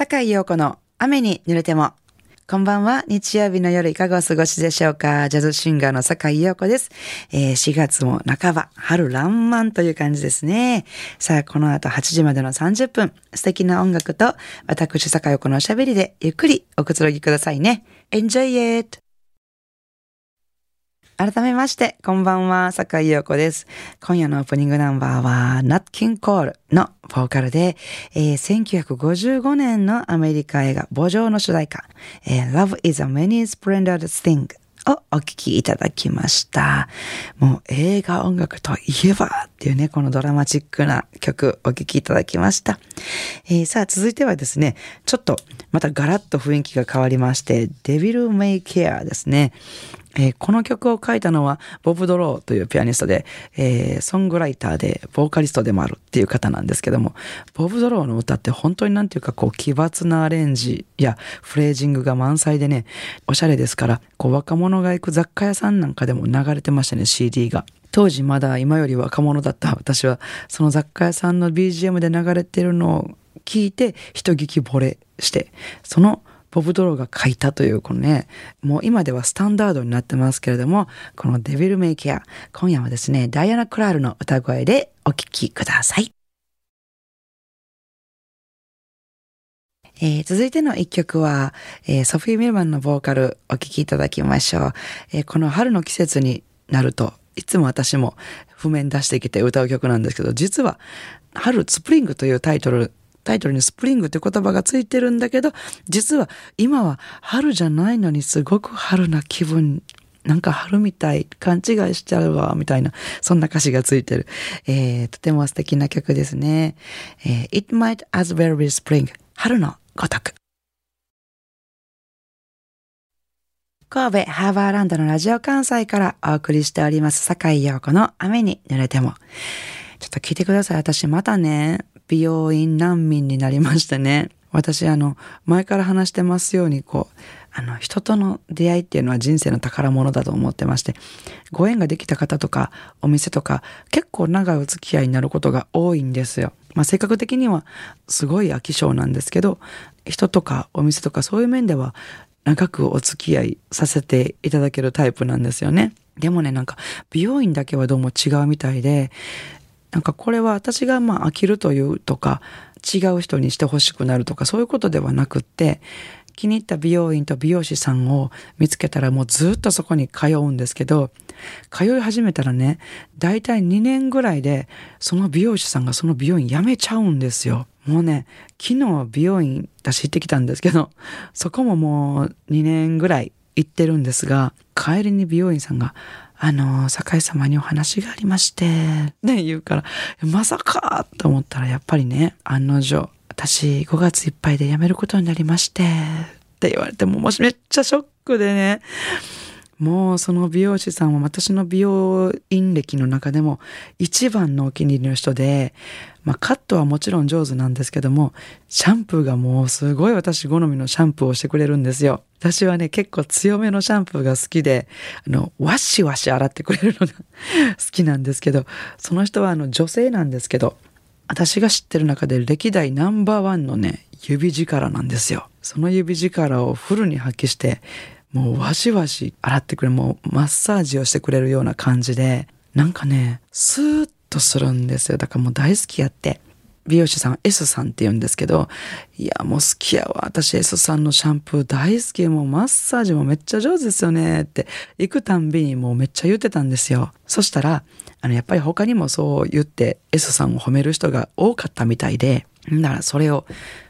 坂井陽子の雨に濡れても。こんばんは。日曜日の夜いかがお過ごしでしょうかジャズシンガーの坂井陽子です。えー、4月も半ば、春爛漫という感じですね。さあ、この後8時までの30分、素敵な音楽と私坂井陽子のおしゃべりでゆっくりおくつろぎくださいね。Enjoy it! 改めまして、こんばんは、坂井陽子です。今夜のオープニングナンバーは、Nat King Cole のボーカルで、えー、1955年のアメリカ映画、墓場の主題歌、えー、Love is a Many Splendid Thing をお聴きいただきました。もう映画音楽といえばっていうね、このドラマチックな曲お聴きいただきました。えー、さあ続いてはですね、ちょっとまたガラッと雰囲気が変わりまして、デビル・メイ・ケアですね。えー、この曲を書いたのはボブ・ドローというピアニストで、えー、ソングライターでボーカリストでもあるっていう方なんですけども、ボブ・ドローの歌って本当になんていうかこう奇抜なアレンジやフレージングが満載でね、おしゃれですから、こう若者が行く雑貨屋さんなんかでも流れてましたね、CD が。当時まだ今より若者だった私は、その雑貨屋さんの BGM で流れてるのを聞いて、人聞き惚れして、そのボブ・ドローが書いたというこのね、もう今ではスタンダードになってますけれども、このデビル・メイケア、今夜はですね、ダイアナ・クラールの歌声でお聴きください。えー、続いての一曲は、えー、ソフィー・ミルマンのボーカルお聴きいただきましょう。えー、この春の季節になると、いつも私も譜面出してきて歌う曲なんですけど、実は、春スプリングというタイトルタイトルにスプリングって言葉がついてるんだけど、実は今は春じゃないのにすごく春な気分なんか春みたい、勘違いしちゃうわ、みたいな、そんな歌詞がついてる。えー、とても素敵な曲ですね。えー、It might as well be spring 春のごとく。神戸ハーバーランドのラジオ関西からお送りしております、坂井陽子の雨に濡れても。ちょっと聞いてください。私またね、美容院難民になりましたね。私、あの、前から話してますように、こう、あの、人との出会いっていうのは人生の宝物だと思ってまして、ご縁ができた方とか、お店とか、結構長いお付き合いになることが多いんですよ。まあ、性格的にはすごい飽き性なんですけど、人とかお店とかそういう面では長くお付き合いさせていただけるタイプなんですよね。でもね、なんか美容院だけはどうも違うみたいで、なんかこれは私がまあ飽きるというとか違う人にしてほしくなるとかそういうことではなくって気に入った美容院と美容師さんを見つけたらもうずっとそこに通うんですけど通い始めたらね大体2年ぐらいでその美容師さんがその美容院辞めちゃうんですよ。もうね昨日美容院私行ってきたんですけどそこももう2年ぐらい行ってるんですが帰りに美容院さんがあの、坂井様にお話がありまして、ね、言うから、まさかと思ったら、やっぱりね、案の定、私5月いっぱいで辞めることになりまして、って言われて、ももしめっちゃショックでね、もうその美容師さんは私の美容院歴の中でも一番のお気に入りの人で、まあカットはもちろん上手なんですけども、シャンプーがもうすごい私好みのシャンプーをしてくれるんですよ。私はね、結構強めのシャンプーが好きで、あの、ワシワシ洗ってくれるのが 好きなんですけど、その人はあの女性なんですけど、私が知ってる中で歴代ナンバーワンのね、指力なんですよ。その指力をフルに発揮して、もうワシワシ洗ってくれ、もうマッサージをしてくれるような感じで、なんかね、スーッとするんですよ。だからもう大好きやって。美容師さん S さんって言うんですけど、いや、もう好きやわ。私 S さんのシャンプー大好き。もうマッサージもめっちゃ上手ですよね。って行くたんびにもうめっちゃ言ってたんですよ。そしたら、あの、やっぱり他にもそう言って S さんを褒める人が多かったみたいで、だからそれを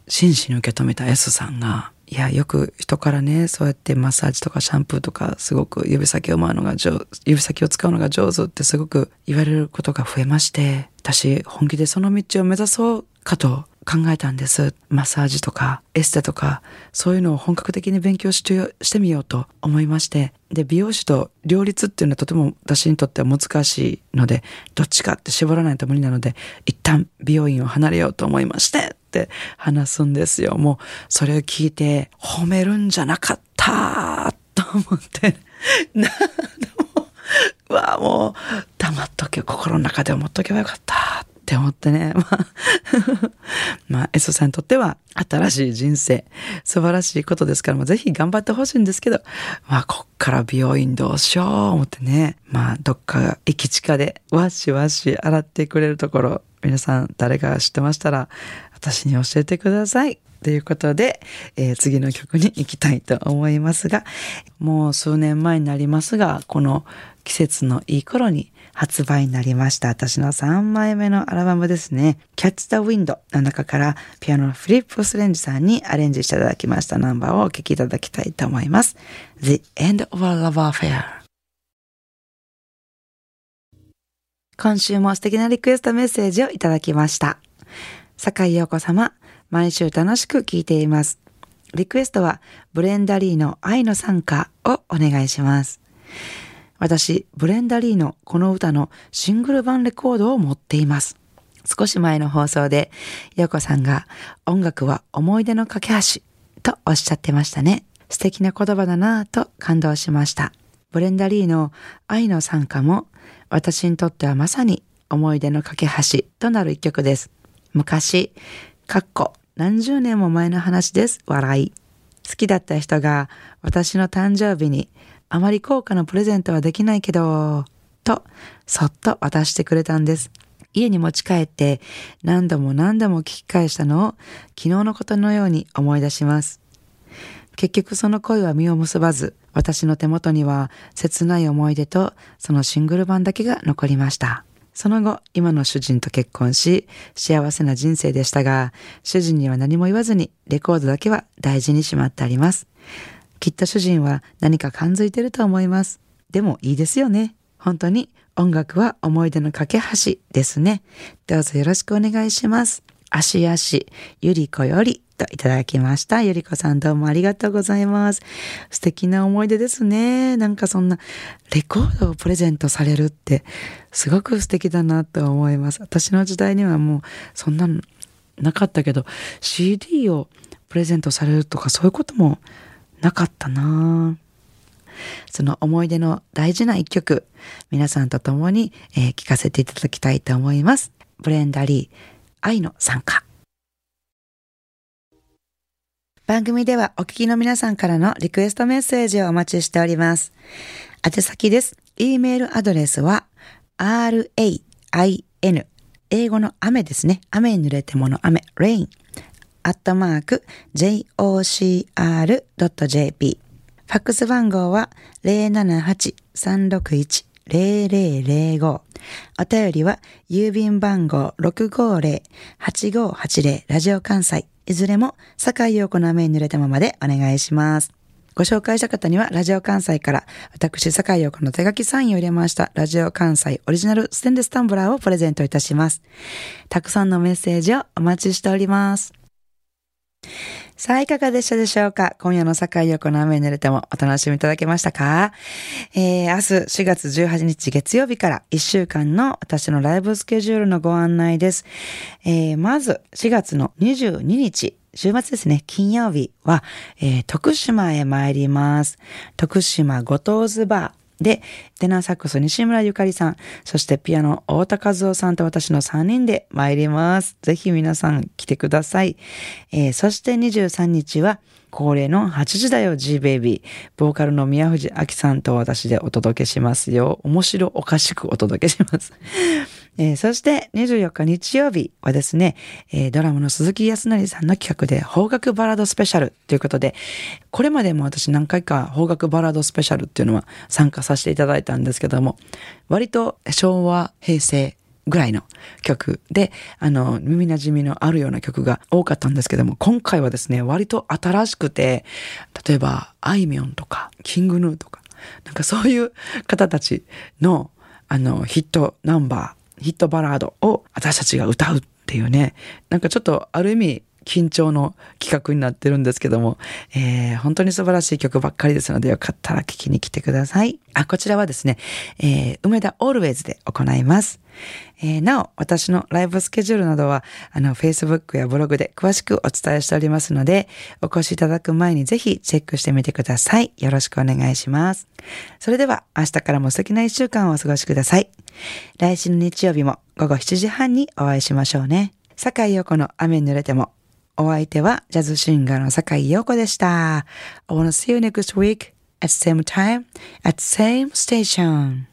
真摯に受け止めた S さんが、いや、よく人からね、そうやってマッサージとかシャンプーとか、すごく指先を回うのが上、指先を使うのが上手ってすごく言われることが増えまして、私、本気でその道を目指そうかと考えたんです。マッサージとかエステとかそういうのを本格的に勉強してしてみようと思いまして。で、美容師と両立っていうのはとても私にとっては難しいので、どっちかって絞らないと無理なので、一旦美容院を離れようと思いましてって話すんですよ。もうそれを聞いて褒めるんじゃなかったと思って。な、でも、うわ、もう黙っとけ、心の中で思っとけばよかった。って思ってね。ま あまあ、エソさんにとっては新しい人生、素晴らしいことですから、まあ、ぜひ頑張ってほしいんですけど、まあ、こっから美容院どうしよう思ってね。まあ、どっか駅地下でわしわし洗ってくれるところ、皆さん誰か知ってましたら、私に教えてください。ということで、えー、次の曲に行きたいと思いますが、もう数年前になりますが、この季節のいい頃に発売になりました。私の3枚目のアルバムですね。Catch the Wind の中からピアノのフリップ・スレンジさんにアレンジしていただきましたナンバーをお聴きいただきたいと思います。The End of a Love Affair 今週も素敵なリクエストメッセージをいただきました。坂井陽子様、毎週楽しく聴いています。リクエストは、ブレンダリーの愛の参加をお願いします。私、ブレンダリーのこの歌のシングル版レコードを持っています。少し前の放送で、陽子さんが音楽は思い出の架け橋とおっしゃってましたね。素敵な言葉だなぁと感動しました。ブレンダリーの愛の参加も私にとってはまさに思い出の架け橋となる一曲です。昔、かっこ何十年も前の話です。笑い。好きだった人が私の誕生日にあまり高価なプレゼントはできないけど、とそっと渡してくれたんです。家に持ち帰って何度も何度も聞き返したのを昨日のことのように思い出します。結局その恋は実を結ばず、私の手元には切ない思い出とそのシングル版だけが残りました。その後、今の主人と結婚し、幸せな人生でしたが、主人には何も言わずに、レコードだけは大事にしまってあります。きっと主人は何か感づいてると思います。でもいいですよね。本当に音楽は思い出の架け橋ですね。どうぞよろしくお願いします。足足、ゆりこよりといただきました。ゆりこさんどうもありがとうございます。素敵な思い出ですね。なんかそんなレコードをプレゼントされるってすごく素敵だなと思います。私の時代にはもうそんなのなかったけど CD をプレゼントされるとかそういうこともなかったなその思い出の大事な一曲、皆さんと共に、えー、聞かせていただきたいと思います。ブレンダリー、愛の参加。番組ではお聞きの皆さんからのリクエストメッセージをお待ちしております。宛先です。e メールアドレスは rain 英語の雨ですね。雨に濡れてもの雨 rain アットマーク jocr.jp ファックス番号は078-361-0005お便りは郵便番号650-8580ラジオ関西いずれも、坂井陽子の雨に濡れたままでお願いします。ご紹介した方には、ラジオ関西から、私、坂井陽子の手書きサインを入れました、ラジオ関西オリジナルステンレスタンブラーをプレゼントいたします。たくさんのメッセージをお待ちしております。さあ、いかがでしたでしょうか？今夜の坂井横の雨に濡れてもお楽しみいただけましたか？えー、明日4月18日月曜日から1週間の私のライブスケジュールのご案内です。えー、まず4月の22日、週末ですね、金曜日は、えー、徳島へ参ります。徳島ご当ズバー。で、テナーサックス西村ゆかりさん、そしてピアノ大田和夫さんと私の3人で参ります。ぜひ皆さん来てください。えー、そして23日は恒例の8時だよ G ベイビー。ボーカルの宮藤明さんと私でお届けしますよ。面白おかしくお届けします。えー、そして24日日曜日はですね、えー、ドラムの鈴木康成さんの企画で邦楽バラードスペシャルということで、これまでも私何回か邦楽バラードスペシャルっていうのは参加させていただいたんですけども、割と昭和、平成、ぐらいの曲で、あの、耳馴染みのあるような曲が多かったんですけども、今回はですね、割と新しくて、例えば、あいみょんとか、キングヌーとか、なんかそういう方たちの、あの、ヒットナンバー、ヒットバラードを私たちが歌うっていうね、なんかちょっとある意味緊張の企画になってるんですけども、えー、本当に素晴らしい曲ばっかりですので、よかったら聴きに来てください。あ、こちらはですね、えー、梅田オールウェイズで行います。えー、なお、私のライブスケジュールなどは、あの、Facebook やブログで詳しくお伝えしておりますので、お越しいただく前にぜひチェックしてみてください。よろしくお願いします。それでは、明日からも素敵な一週間をお過ごしください。来週の日曜日も午後7時半にお会いしましょうね。坂井陽子の雨に濡れても。お相手はジャズシンガーの坂井陽子でした。I wanna see you next week at same time at same station.